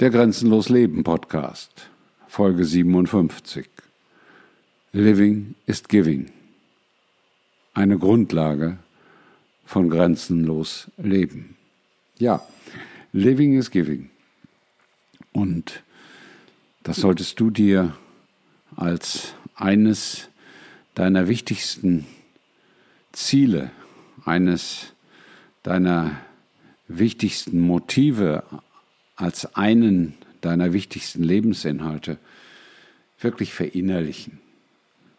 Der Grenzenlos Leben Podcast, Folge 57. Living is Giving. Eine Grundlage von Grenzenlos Leben. Ja, Living is Giving. Und das solltest du dir als eines deiner wichtigsten Ziele, eines deiner wichtigsten Motive, als einen deiner wichtigsten Lebensinhalte wirklich verinnerlichen.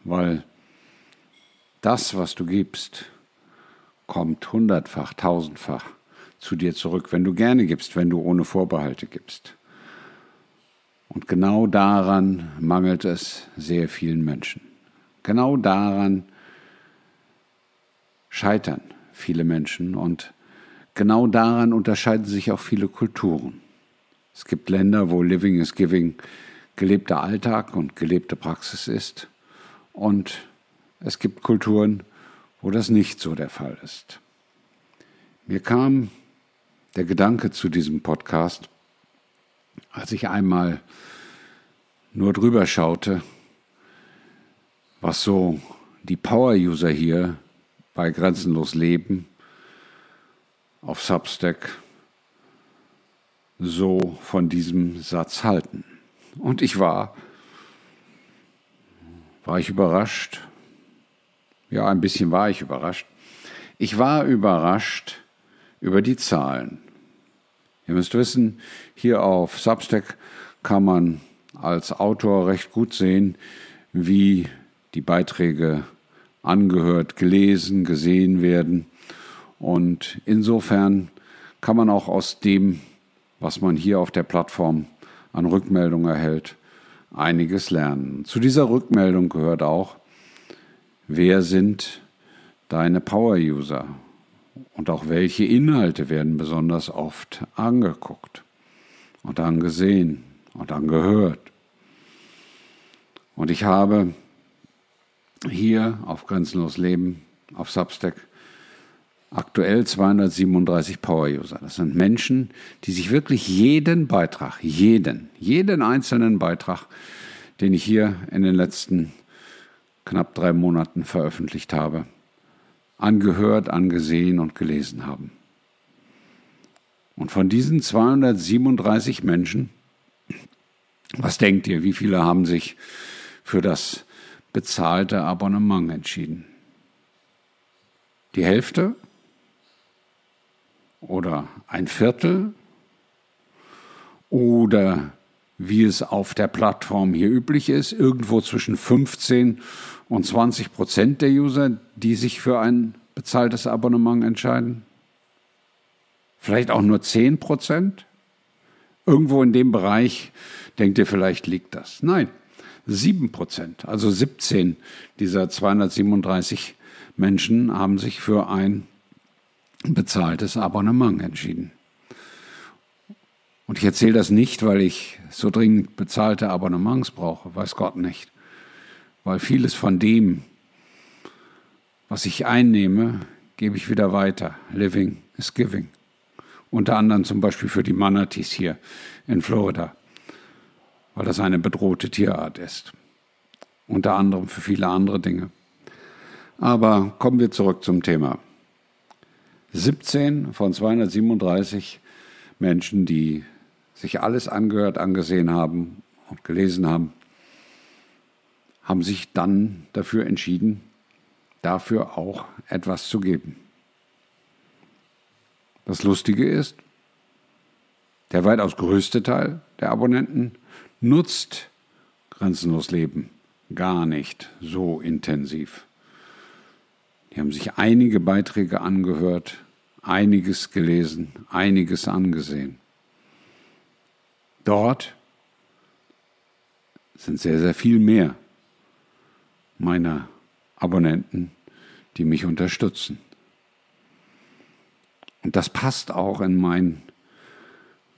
Weil das, was du gibst, kommt hundertfach, tausendfach zu dir zurück, wenn du gerne gibst, wenn du ohne Vorbehalte gibst. Und genau daran mangelt es sehr vielen Menschen. Genau daran scheitern viele Menschen und genau daran unterscheiden sich auch viele Kulturen. Es gibt Länder, wo Living is Giving gelebter Alltag und gelebte Praxis ist. Und es gibt Kulturen, wo das nicht so der Fall ist. Mir kam der Gedanke zu diesem Podcast, als ich einmal nur drüber schaute, was so die Power-User hier bei Grenzenlos Leben auf Substack so von diesem Satz halten. Und ich war, war ich überrascht. Ja, ein bisschen war ich überrascht. Ich war überrascht über die Zahlen. Ihr müsst wissen, hier auf Substack kann man als Autor recht gut sehen, wie die Beiträge angehört, gelesen, gesehen werden. Und insofern kann man auch aus dem, was man hier auf der Plattform an Rückmeldung erhält, einiges lernen. Zu dieser Rückmeldung gehört auch, wer sind deine Power-User und auch welche Inhalte werden besonders oft angeguckt und angesehen und angehört. Und ich habe hier auf Grenzenlos Leben, auf Substack, aktuell 237 Power-User. Das sind Menschen, die sich wirklich jeden Beitrag, jeden, jeden einzelnen Beitrag, den ich hier in den letzten knapp drei Monaten veröffentlicht habe, angehört, angesehen und gelesen haben. Und von diesen 237 Menschen, was denkt ihr, wie viele haben sich für das bezahlte Abonnement entschieden. Die Hälfte oder ein Viertel oder wie es auf der Plattform hier üblich ist, irgendwo zwischen 15 und 20 Prozent der User, die sich für ein bezahltes Abonnement entscheiden? Vielleicht auch nur 10 Prozent? Irgendwo in dem Bereich denkt ihr vielleicht liegt das. Nein, 7 Prozent, also 17 dieser 237 Menschen haben sich für ein bezahltes Abonnement entschieden. Und ich erzähle das nicht, weil ich so dringend bezahlte Abonnements brauche, weiß Gott nicht. Weil vieles von dem, was ich einnehme, gebe ich wieder weiter. Living is giving. Unter anderem zum Beispiel für die Manatees hier in Florida weil das eine bedrohte Tierart ist. Unter anderem für viele andere Dinge. Aber kommen wir zurück zum Thema. 17 von 237 Menschen, die sich alles angehört, angesehen haben und gelesen haben, haben sich dann dafür entschieden, dafür auch etwas zu geben. Das Lustige ist, der weitaus größte Teil der Abonnenten nutzt Grenzenlos Leben gar nicht so intensiv. Die haben sich einige Beiträge angehört, einiges gelesen, einiges angesehen. Dort sind sehr, sehr viel mehr meiner Abonnenten, die mich unterstützen. Und das passt auch in mein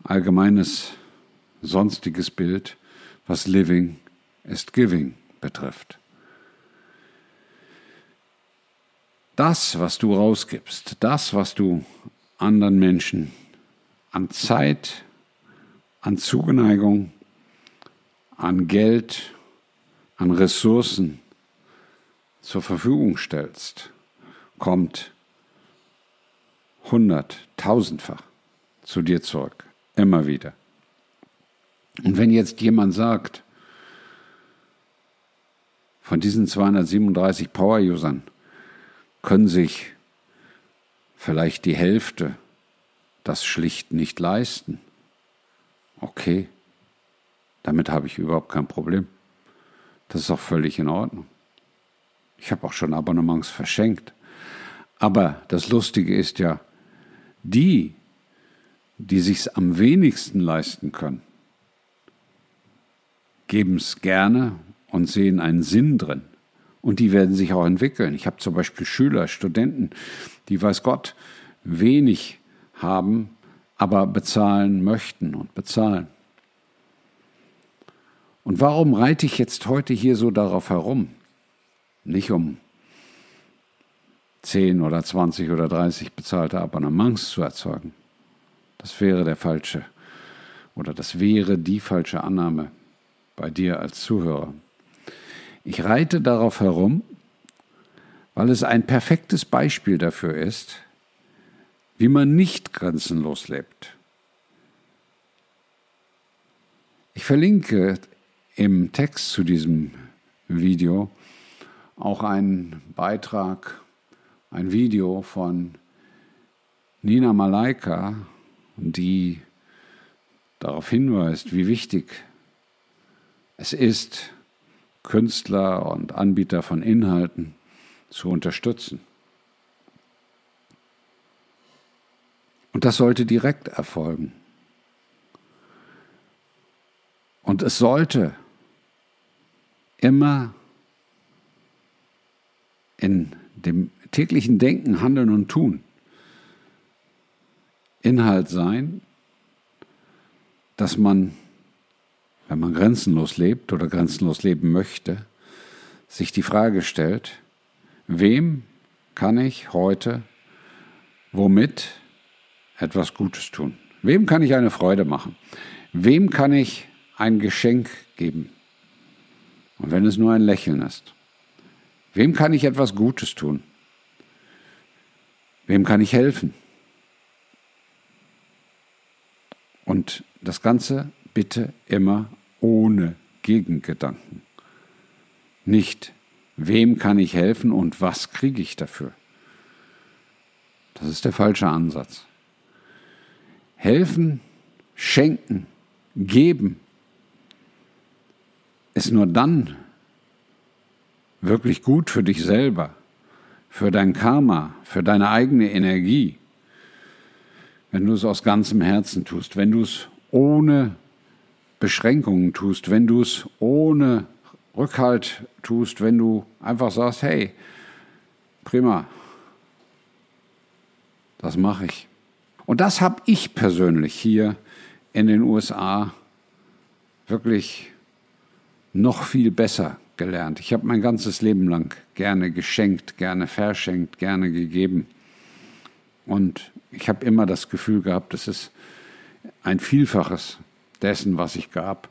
allgemeines sonstiges Bild, was Living ist Giving betrifft. Das, was du rausgibst, das, was du anderen Menschen an Zeit, an Zugeneigung, an Geld, an Ressourcen zur Verfügung stellst, kommt hundert, tausendfach zu dir zurück. Immer wieder. Und wenn jetzt jemand sagt, von diesen 237 Power-Usern können sich vielleicht die Hälfte das schlicht nicht leisten. Okay, damit habe ich überhaupt kein Problem. Das ist auch völlig in Ordnung. Ich habe auch schon Abonnements verschenkt. Aber das Lustige ist ja, die, die sich's am wenigsten leisten können, geben es gerne und sehen einen Sinn drin. Und die werden sich auch entwickeln. Ich habe zum Beispiel Schüler, Studenten, die weiß Gott wenig haben, aber bezahlen möchten und bezahlen. Und warum reite ich jetzt heute hier so darauf herum? Nicht um 10 oder 20 oder 30 bezahlte Abonnements zu erzeugen. Das wäre der falsche oder das wäre die falsche Annahme bei dir als Zuhörer. Ich reite darauf herum, weil es ein perfektes Beispiel dafür ist, wie man nicht grenzenlos lebt. Ich verlinke im Text zu diesem Video auch einen Beitrag, ein Video von Nina Malaika, die darauf hinweist, wie wichtig es ist, Künstler und Anbieter von Inhalten zu unterstützen. Und das sollte direkt erfolgen. Und es sollte immer in dem täglichen Denken, Handeln und Tun Inhalt sein, dass man, wenn man grenzenlos lebt oder grenzenlos leben möchte, sich die Frage stellt, wem kann ich heute womit etwas Gutes tun? Wem kann ich eine Freude machen? Wem kann ich ein Geschenk geben? Und wenn es nur ein Lächeln ist. Wem kann ich etwas Gutes tun? Wem kann ich helfen? Und das Ganze bitte immer ohne Gegengedanken. Nicht, wem kann ich helfen und was kriege ich dafür? Das ist der falsche Ansatz. Helfen, schenken, geben ist nur dann wirklich gut für dich selber, für dein Karma, für deine eigene Energie, wenn du es aus ganzem Herzen tust, wenn du es ohne Beschränkungen tust, wenn du es ohne Rückhalt tust, wenn du einfach sagst, hey, prima, das mache ich. Und das habe ich persönlich hier in den USA wirklich noch viel besser gelernt. Ich habe mein ganzes Leben lang gerne geschenkt, gerne verschenkt, gerne gegeben. Und ich habe immer das Gefühl gehabt, es ist ein Vielfaches dessen, was ich gab,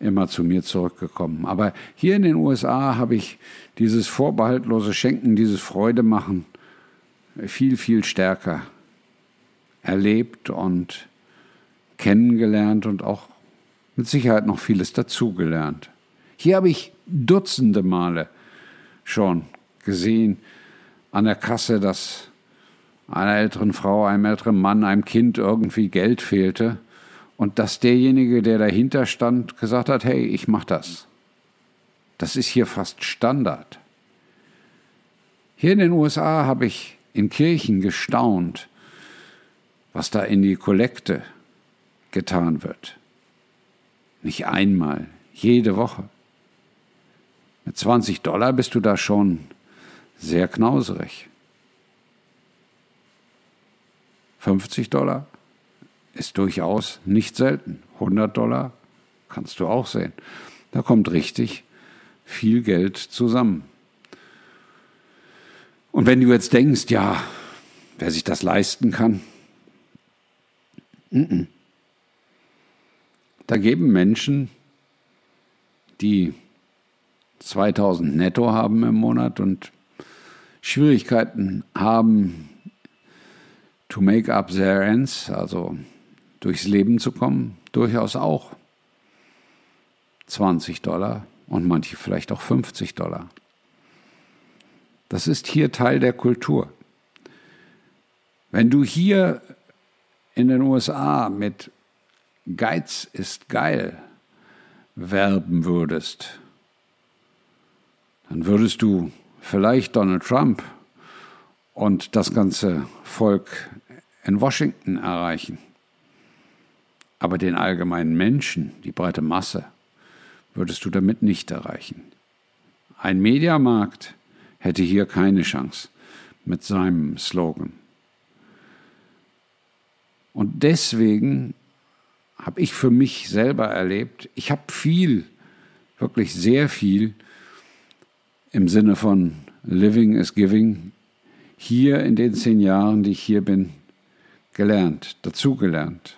immer zu mir zurückgekommen. Aber hier in den USA habe ich dieses vorbehaltlose Schenken, dieses Freudemachen viel, viel stärker erlebt und kennengelernt und auch mit Sicherheit noch vieles dazugelernt. Hier habe ich Dutzende Male schon gesehen an der Kasse, dass einer älteren Frau, einem älteren Mann, einem Kind irgendwie Geld fehlte und dass derjenige, der dahinter stand, gesagt hat, hey, ich mach das. Das ist hier fast Standard. Hier in den USA habe ich in Kirchen gestaunt, was da in die Kollekte getan wird. Nicht einmal, jede Woche. Mit 20 Dollar bist du da schon sehr knauserig. 50 Dollar ist durchaus nicht selten. 100 Dollar kannst du auch sehen. Da kommt richtig viel Geld zusammen. Und wenn du jetzt denkst, ja, wer sich das leisten kann, Da geben Menschen, die 2000 netto haben im Monat und Schwierigkeiten haben, to make up their ends, also durchs Leben zu kommen, durchaus auch 20 Dollar und manche vielleicht auch 50 Dollar. Das ist hier Teil der Kultur. Wenn du hier in den USA mit Geiz ist geil werben würdest, dann würdest du vielleicht Donald Trump und das ganze Volk in Washington erreichen. Aber den allgemeinen Menschen, die breite Masse, würdest du damit nicht erreichen. Ein Mediamarkt hätte hier keine Chance mit seinem Slogan. Und deswegen habe ich für mich selber erlebt, ich habe viel, wirklich sehr viel im Sinne von Living is Giving hier in den zehn Jahren, die ich hier bin, gelernt, dazugelernt.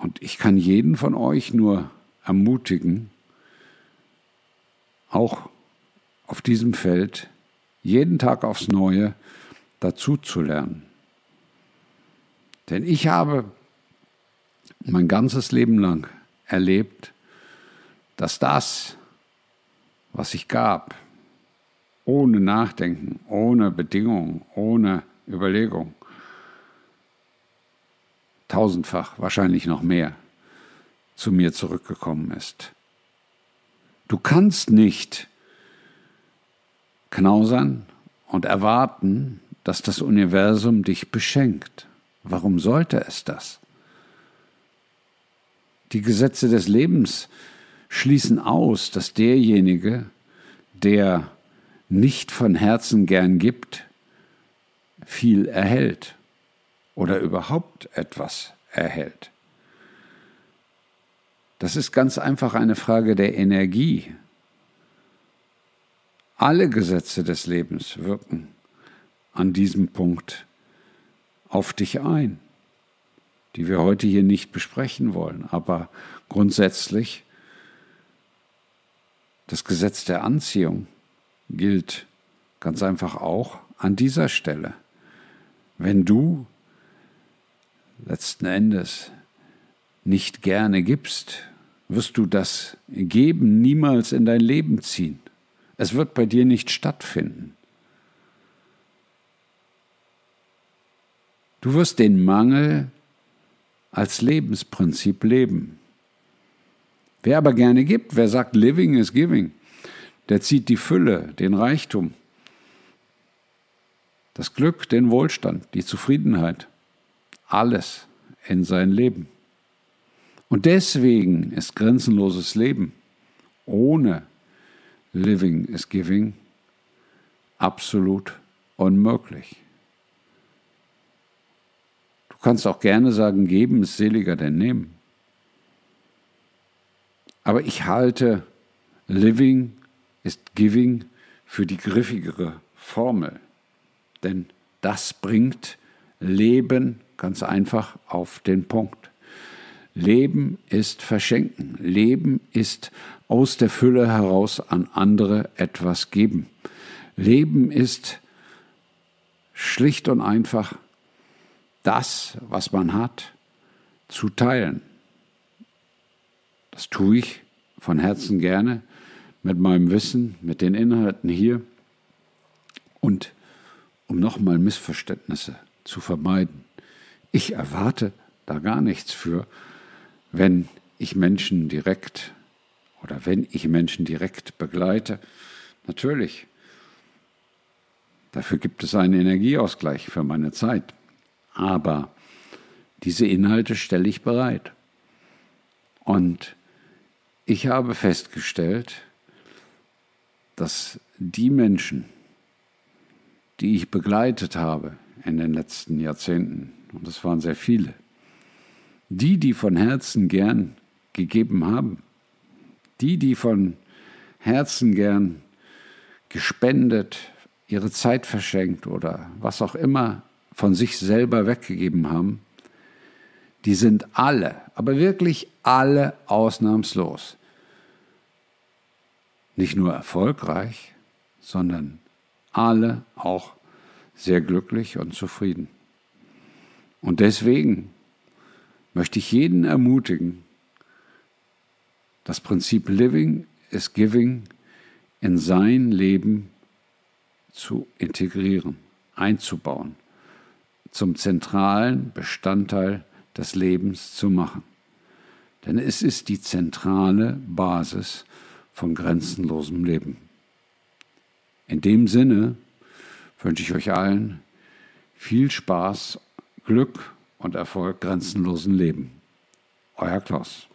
Und ich kann jeden von euch nur ermutigen, auch auf diesem Feld jeden Tag aufs Neue dazu zu lernen. Denn ich habe mein ganzes Leben lang erlebt, dass das, was ich gab, ohne Nachdenken, ohne Bedingungen, ohne Überlegung, tausendfach, wahrscheinlich noch mehr, zu mir zurückgekommen ist. Du kannst nicht knausern und erwarten, dass das Universum dich beschenkt. Warum sollte es das? Die Gesetze des Lebens schließen aus, dass derjenige, der nicht von Herzen gern gibt, viel erhält oder überhaupt etwas erhält. Das ist ganz einfach eine Frage der Energie. Alle Gesetze des Lebens wirken an diesem Punkt auf dich ein, die wir heute hier nicht besprechen wollen, aber grundsätzlich das Gesetz der Anziehung gilt ganz einfach auch an dieser Stelle. Wenn du letzten Endes nicht gerne gibst, wirst du das Geben niemals in dein Leben ziehen. Es wird bei dir nicht stattfinden. Du wirst den Mangel als Lebensprinzip leben. Wer aber gerne gibt, wer sagt, Living is Giving, der zieht die Fülle, den Reichtum, das Glück, den Wohlstand, die Zufriedenheit, alles in sein Leben. Und deswegen ist grenzenloses Leben ohne Living is Giving absolut unmöglich. Du kannst auch gerne sagen, geben ist seliger denn nehmen. Aber ich halte Living ist Giving für die griffigere Formel. Denn das bringt Leben ganz einfach auf den Punkt. Leben ist verschenken. Leben ist aus der Fülle heraus an andere etwas geben. Leben ist schlicht und einfach das, was man hat, zu teilen. Das tue ich von Herzen gerne mit meinem Wissen, mit den Inhalten hier und um nochmal Missverständnisse zu vermeiden. Ich erwarte da gar nichts für, wenn ich Menschen direkt oder wenn ich Menschen direkt begleite. Natürlich, dafür gibt es einen Energieausgleich für meine Zeit. Aber diese Inhalte stelle ich bereit. Und ich habe festgestellt, dass die Menschen, die ich begleitet habe in den letzten Jahrzehnten, und das waren sehr viele, die, die von Herzen gern gegeben haben, die, die von Herzen gern gespendet, ihre Zeit verschenkt oder was auch immer von sich selber weggegeben haben, die sind alle, aber wirklich alle ausnahmslos. Nicht nur erfolgreich, sondern alle auch sehr glücklich und zufrieden. Und deswegen möchte ich jeden ermutigen, das Prinzip Living is Giving in sein Leben zu integrieren, einzubauen, zum zentralen Bestandteil des Lebens zu machen. Denn es ist die zentrale Basis von grenzenlosem Leben. In dem Sinne wünsche ich euch allen viel Spaß, Glück und Erfolg grenzenlosen Leben. Euer Klaus.